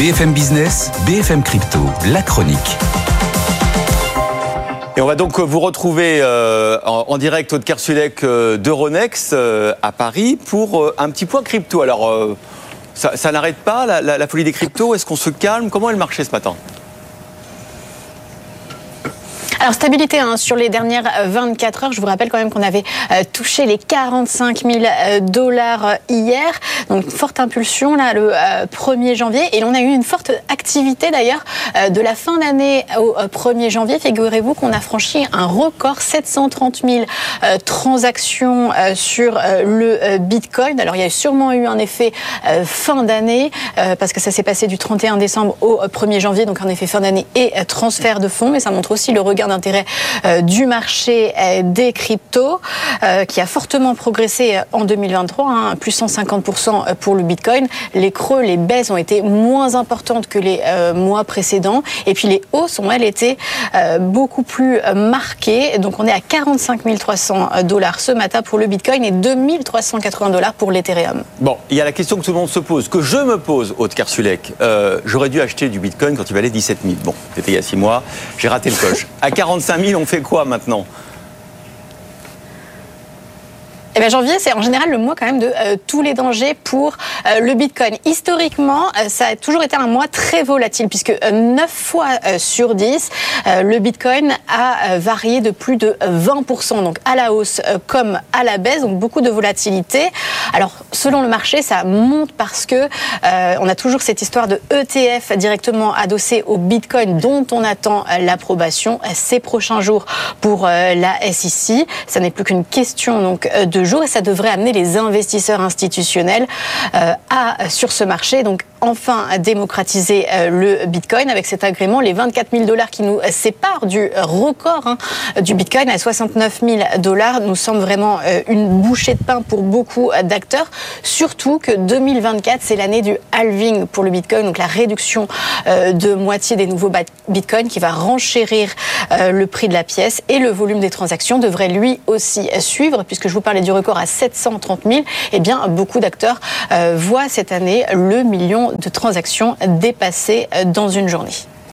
BFM Business, BFM Crypto, la chronique. Et on va donc vous retrouver euh, en, direct au Kersulek euh, d'Euronext euh, à Paris pour un petit point crypto. Alors, ça, n'arrête pas la, la folie des cryptos? Est-ce qu'on se calme? Comment est le marché ce matin? Alors stabilité hein, sur les dernières 24 heures. Je vous rappelle quand même qu'on avait euh, touché les 45 000 euh, dollars hier. Donc forte impulsion là le 1er euh, janvier. Et on a eu une forte activité d'ailleurs de la fin d'année au 1er janvier. Figurez-vous qu'on a franchi un record 730 000 transactions sur le Bitcoin. Alors il y a sûrement eu un effet fin d'année parce que ça s'est passé du 31 décembre au 1er janvier. Donc en effet fin d'année et transfert de fonds. Mais ça montre aussi le regard d'intérêt euh, du marché euh, des cryptos, euh, qui a fortement progressé en 2023, hein, plus 150% pour le Bitcoin. Les creux, les baisses ont été moins importantes que les mois précédents. Et puis les hausses ont, elles, été beaucoup plus marquées. Donc on est à 45 300 dollars ce matin pour le Bitcoin et 2380 dollars pour l'Ethereum. Bon, il y a la question que tout le monde se pose, que je me pose, Haute Karsulek. J'aurais dû acheter du Bitcoin quand il valait 17 000. Bon, c'était il y a 6 mois. J'ai raté le coche. À 45 000, on fait quoi maintenant? Eh bien, janvier, c'est en général le mois quand même de euh, tous les dangers pour euh, le Bitcoin. Historiquement, euh, ça a toujours été un mois très volatile puisque 9 fois sur 10, le Bitcoin a varié de plus de 20%, donc à la hausse comme à la baisse, donc beaucoup de volatilité. Alors, selon le marché, ça monte parce que on a toujours cette histoire de ETF directement adossé au Bitcoin dont on attend l'approbation ces prochains jours pour la SEC. Ça n'est plus qu'une question donc de jours et ça devrait amener les investisseurs institutionnels euh, à, sur ce marché. Donc enfin démocratiser euh, le Bitcoin. Avec cet agrément, les 24 000 dollars qui nous séparent du record hein, du Bitcoin à 69 000 dollars nous semble vraiment euh, une bouchée de pain pour beaucoup d'acteurs. Surtout que 2024 c'est l'année du halving pour le Bitcoin, donc la réduction de moitié des nouveaux Bitcoins qui va renchérir le prix de la pièce. Et le volume des transactions devrait lui aussi suivre. Puisque je vous parlais du record à 730 000, eh bien, beaucoup d'acteurs euh, voient cette année le million de transactions dépassées euh, dans une journée.